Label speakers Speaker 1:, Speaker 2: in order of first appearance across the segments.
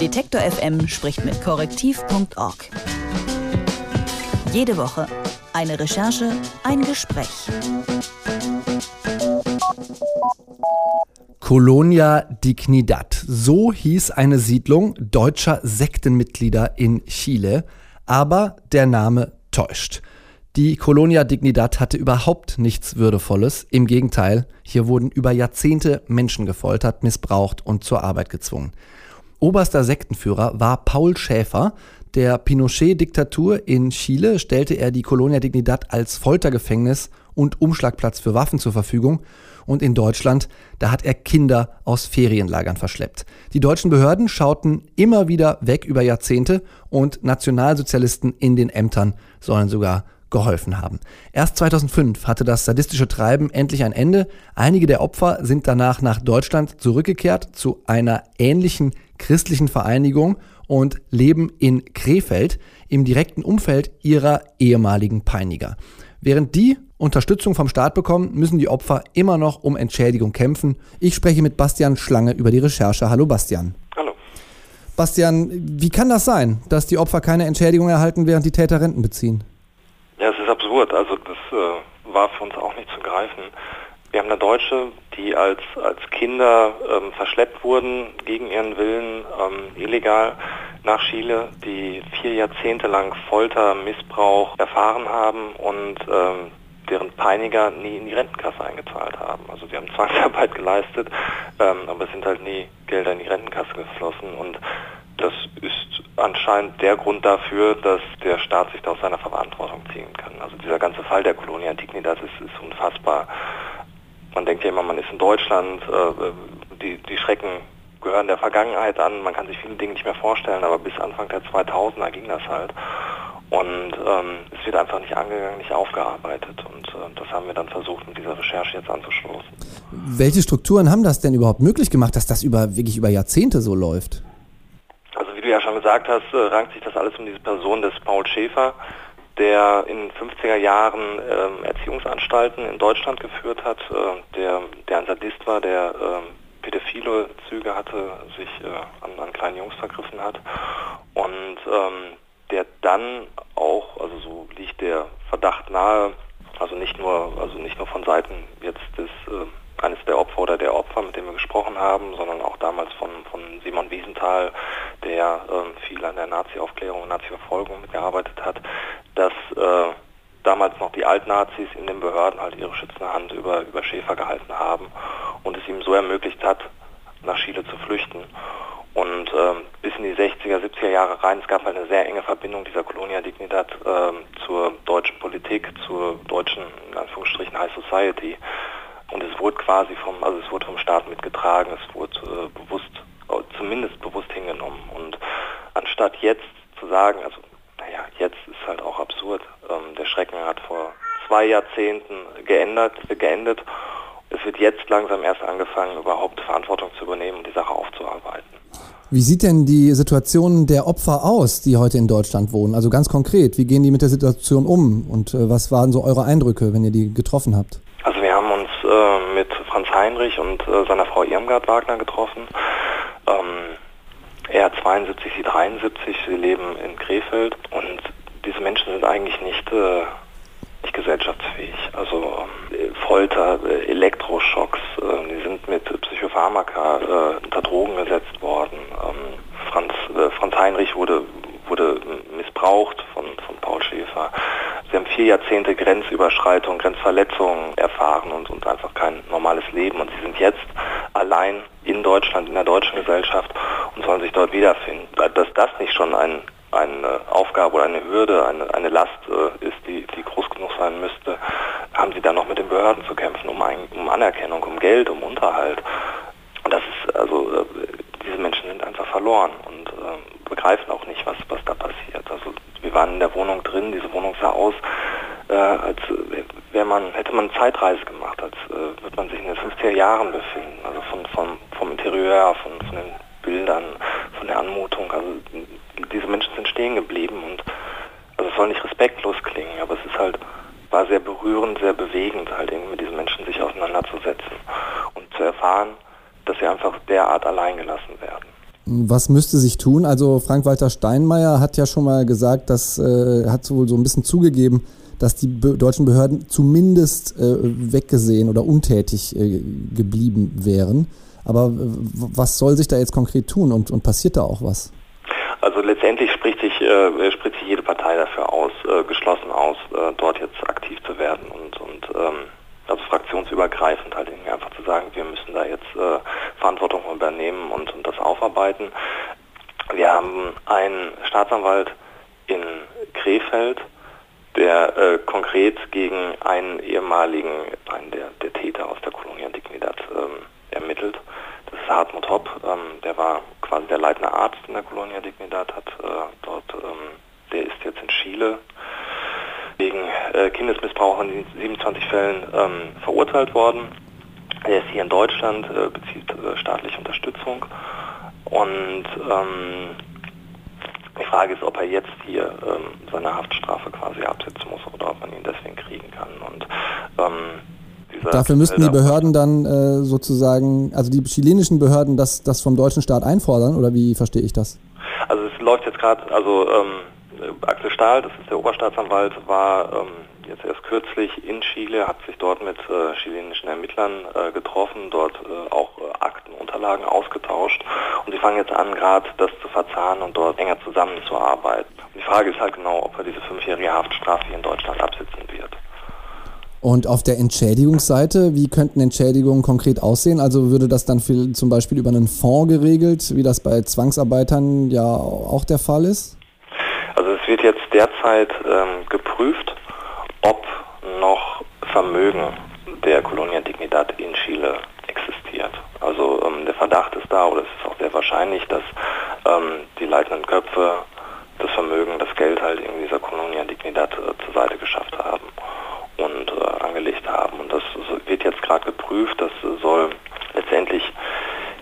Speaker 1: Detektor FM spricht mit korrektiv.org. Jede Woche eine Recherche, ein Gespräch.
Speaker 2: Colonia Dignidad. So hieß eine Siedlung deutscher Sektenmitglieder in Chile. Aber der Name täuscht. Die Colonia Dignidad hatte überhaupt nichts Würdevolles. Im Gegenteil, hier wurden über Jahrzehnte Menschen gefoltert, missbraucht und zur Arbeit gezwungen. Oberster Sektenführer war Paul Schäfer. Der Pinochet-Diktatur in Chile stellte er die Colonia Dignidad als Foltergefängnis und Umschlagplatz für Waffen zur Verfügung. Und in Deutschland, da hat er Kinder aus Ferienlagern verschleppt. Die deutschen Behörden schauten immer wieder weg über Jahrzehnte und Nationalsozialisten in den Ämtern sollen sogar geholfen haben. Erst 2005 hatte das sadistische Treiben endlich ein Ende. Einige der Opfer sind danach nach Deutschland zurückgekehrt zu einer ähnlichen christlichen Vereinigung und leben in Krefeld im direkten Umfeld ihrer ehemaligen Peiniger. Während die Unterstützung vom Staat bekommen, müssen die Opfer immer noch um Entschädigung kämpfen. Ich spreche mit Bastian Schlange über die Recherche. Hallo Bastian.
Speaker 3: Hallo.
Speaker 2: Bastian, wie kann das sein, dass die Opfer keine Entschädigung erhalten, während die Täter Renten beziehen?
Speaker 3: Absurd. Also das äh, war für uns auch nicht zu greifen. Wir haben eine Deutsche, die als, als Kinder ähm, verschleppt wurden, gegen ihren Willen, ähm, illegal nach Chile, die vier Jahrzehnte lang Folter, Missbrauch erfahren haben und ähm, deren Peiniger nie in die Rentenkasse eingezahlt haben. Also sie haben Zwangsarbeit geleistet, ähm, aber es sind halt nie Gelder in die Rentenkasse geflossen und das ist anscheinend der Grund dafür, dass der Staat sich da aus seiner Verantwortung ziehen kann. Also dieser ganze Fall der Colonia Dignidad ist, ist unfassbar. Man denkt ja immer, man ist in Deutschland, äh, die, die Schrecken gehören der Vergangenheit an, man kann sich viele Dinge nicht mehr vorstellen, aber bis Anfang der 2000er ging das halt. Und ähm, es wird einfach nicht angegangen, nicht aufgearbeitet. Und äh, das haben wir dann versucht, mit dieser Recherche jetzt anzustoßen.
Speaker 2: Welche Strukturen haben das denn überhaupt möglich gemacht, dass das über wirklich über Jahrzehnte so läuft?
Speaker 3: Also wie du ja schon gesagt hast, äh, rankt sich das alles um diese Person des Paul Schäfer, der in 50er Jahren äh, Erziehungsanstalten in Deutschland geführt hat, äh, der, der ein Sadist war, der ähm, pädophile Züge hatte, sich äh, an, an, kleinen Jungs vergriffen hat. Und ähm, der dann auch, also so liegt der Verdacht nahe, also nicht nur, also nicht nur von Seiten jetzt des äh, eines der Opfer oder der Opfer, mit dem wir gesprochen haben, sondern auch damals von, von Simon Wiesenthal, der äh, viel an der Nazi-Aufklärung und Nazi-Verfolgung mitgearbeitet hat, dass äh, damals noch die Altnazis in den Behörden halt ihre schützende Hand über, über Schäfer gehalten haben und es ihm so ermöglicht hat, nach Chile zu flüchten. Und ähm, bis in die 60er, 70er Jahre rein, es gab halt eine sehr enge Verbindung dieser Colonia Dignidad ähm, zur deutschen Politik, zur deutschen, in Anführungsstrichen, High Society. Wurde quasi vom, also es wurde vom Staat mitgetragen, es wurde äh, bewusst, zumindest bewusst hingenommen. Und anstatt jetzt zu sagen, also naja, jetzt ist halt auch absurd, ähm, der Schrecken hat vor zwei Jahrzehnten geändert, geendet. Es wird jetzt langsam erst angefangen, überhaupt Verantwortung zu übernehmen und die Sache aufzuarbeiten.
Speaker 2: Wie sieht denn die Situation der Opfer aus, die heute in Deutschland wohnen? Also ganz konkret, wie gehen die mit der Situation um und äh, was waren so eure Eindrücke, wenn ihr die getroffen habt?
Speaker 3: Also wir haben uns äh, Franz Heinrich und äh, seiner Frau Irmgard Wagner getroffen. Ähm, er 72, sie 73, sie leben in Krefeld und diese Menschen sind eigentlich nicht, äh, nicht gesellschaftsfähig. Also äh, Folter, äh, Elektroschocks, die sind mit Psychopharmaka unter Drogen gesetzt worden. Ähm, Franz, Franz Heinrich wurde, wurde missbraucht von, von Paul Schäfer. Sie haben vier Jahrzehnte Grenzüberschreitung, Grenzverletzungen erfahren und, und einfach kein normales Leben. Und sie sind jetzt allein in Deutschland, in der deutschen Gesellschaft und sollen sich dort wiederfinden. Dass das nicht schon ein, eine Aufgabe oder eine Hürde, eine, eine Last äh, ist, die, die groß genug sein müsste, haben sie dann noch mit den Behörden zu kämpfen, um, ein, um Anerkennung, um Geld, um Unterhalt. Und das ist, also, äh, diese Menschen sind einfach verloren und äh, begreifen auch nicht, was, was da passiert. Wir waren in der Wohnung drin, diese Wohnung sah aus, äh, als wäre man, hätte man eine Zeitreise gemacht, als äh, würde man sich in den 50er Jahren befinden. Also von, von, vom Interieur, von, von den Bildern, von der Anmutung. Also diese Menschen sind stehen geblieben und also es soll nicht respektlos klingen, aber es ist halt, war sehr berührend, sehr bewegend, halt irgendwie mit diesen Menschen sich auseinanderzusetzen und zu erfahren, dass sie einfach derart allein gelassen werden.
Speaker 2: Was müsste sich tun? Also Frank-Walter Steinmeier hat ja schon mal gesagt, dass äh, hat wohl so ein bisschen zugegeben, dass die be deutschen Behörden zumindest äh, weggesehen oder untätig äh, geblieben wären. Aber was soll sich da jetzt konkret tun und, und passiert da auch was?
Speaker 3: Also letztendlich spricht sich, äh, spricht sich jede Partei dafür aus, äh, geschlossen aus, äh, dort jetzt aktiv zu werden und, und ähm, also fraktionsübergreifend halt einfach zu sagen, wir müssen da jetzt äh, Verantwortung übernehmen und, aufarbeiten. Wir haben einen Staatsanwalt in Krefeld, der äh, konkret gegen einen ehemaligen, einen der, der Täter aus der Kolonia Dignidad ähm, ermittelt. Das ist Hartmut Hopp, ähm, der war quasi der leitende Arzt in der Kolonia Dignidad, hat äh, dort, ähm, der ist jetzt in Chile wegen äh, Kindesmissbrauch in 27 Fällen ähm, verurteilt worden. Er ist hier in Deutschland, äh, bezieht äh, staatliche Unterstützung und ähm, die Frage ist, ob er jetzt hier ähm, seine Haftstrafe quasi absetzen muss oder ob man ihn deswegen kriegen kann. Und
Speaker 2: ähm, Dafür müssten die Behörden dann äh, sozusagen, also die chilenischen Behörden, das, das vom deutschen Staat einfordern oder wie verstehe ich das?
Speaker 3: Also es läuft jetzt gerade, also ähm, Axel Stahl, das ist der Oberstaatsanwalt, war ähm, jetzt erst kürzlich in Chile, hat sich dort mit äh, chilenischen Ermittlern äh, getroffen, dort äh, auch äh, Akten, Unterlagen ausgetauscht und sie fangen jetzt an, gerade das zu verzahnen und dort enger zusammenzuarbeiten. Und die Frage ist halt genau, ob er diese fünfjährige Haftstrafe hier in Deutschland absitzen wird.
Speaker 2: Und auf der Entschädigungsseite, wie könnten Entschädigungen konkret aussehen? Also würde das dann für, zum Beispiel über einen Fonds geregelt, wie das bei Zwangsarbeitern ja auch der Fall ist?
Speaker 3: Also es wird jetzt derzeit ähm, geprüft, ob noch Vermögen der Colonia Dignidad in Chile existiert. Also ähm, der Verdacht ist da, oder es ist auch sehr wahrscheinlich, dass ähm, die leitenden Köpfe das Vermögen, das Geld halt in dieser Colonia Dignidad äh, zur Seite geschafft haben und äh, angelegt haben. Und das wird jetzt gerade geprüft. Das soll letztendlich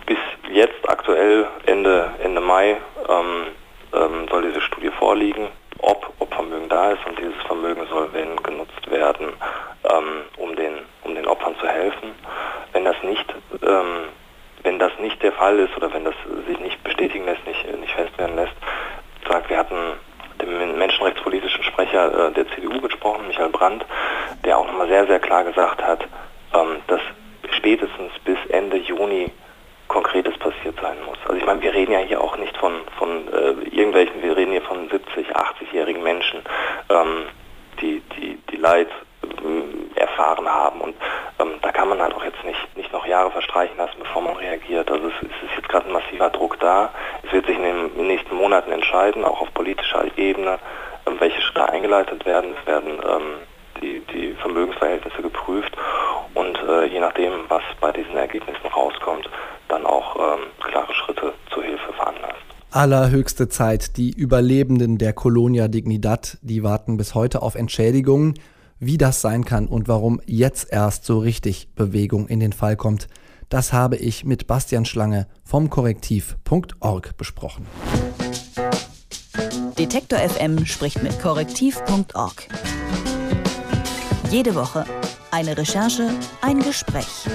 Speaker 3: bis jetzt aktuell Ende, Ende Mai ähm, ähm, soll diese Studie vorliegen, ob, ob Vermögen da ist und dieses Vermögen soll wenn genutzt werden, ähm, um, den, um den Opfern zu helfen. Wenn das nicht ähm, wenn das nicht der Fall ist oder wenn das sich nicht bestätigen lässt, nicht, nicht fest werden lässt, sagt, wir hatten den menschenrechtspolitischen Sprecher äh, der CDU gesprochen, Michael Brandt, der auch nochmal sehr, sehr klar gesagt hat, ähm, dass spätestens bis Ende Juni Konkretes passiert sein muss. Also ich meine, wir reden ja hier auch nicht von, von äh, irgendwelchen, wir reden hier von 70, 80-jährigen Menschen, ähm, die, die, die Leid äh, erfahren haben. Und ähm, da kann man halt auch jetzt nicht, nicht noch Jahre verstreichen lassen, bevor man reagiert. Also es, es ist jetzt gerade ein massiver Druck da. Es wird sich in den, in den nächsten Monaten entscheiden, auch auf politischer Ebene, ähm, welche Schritte eingeleitet werden. Es werden ähm, die, die Vermögensverhältnisse geprüft und äh, je nachdem, was bei diesen Ergebnissen rauskommt, dann auch ähm, klare Schritte zur Hilfe veranlasst.
Speaker 2: Allerhöchste Zeit. Die Überlebenden der Colonia Dignidad, die warten bis heute auf Entschädigungen. Wie das sein kann und warum jetzt erst so richtig Bewegung in den Fall kommt, das habe ich mit Bastian Schlange vom Korrektiv.org besprochen.
Speaker 1: Detektor FM spricht mit Korrektiv.org. Jede Woche eine Recherche, ein Gespräch.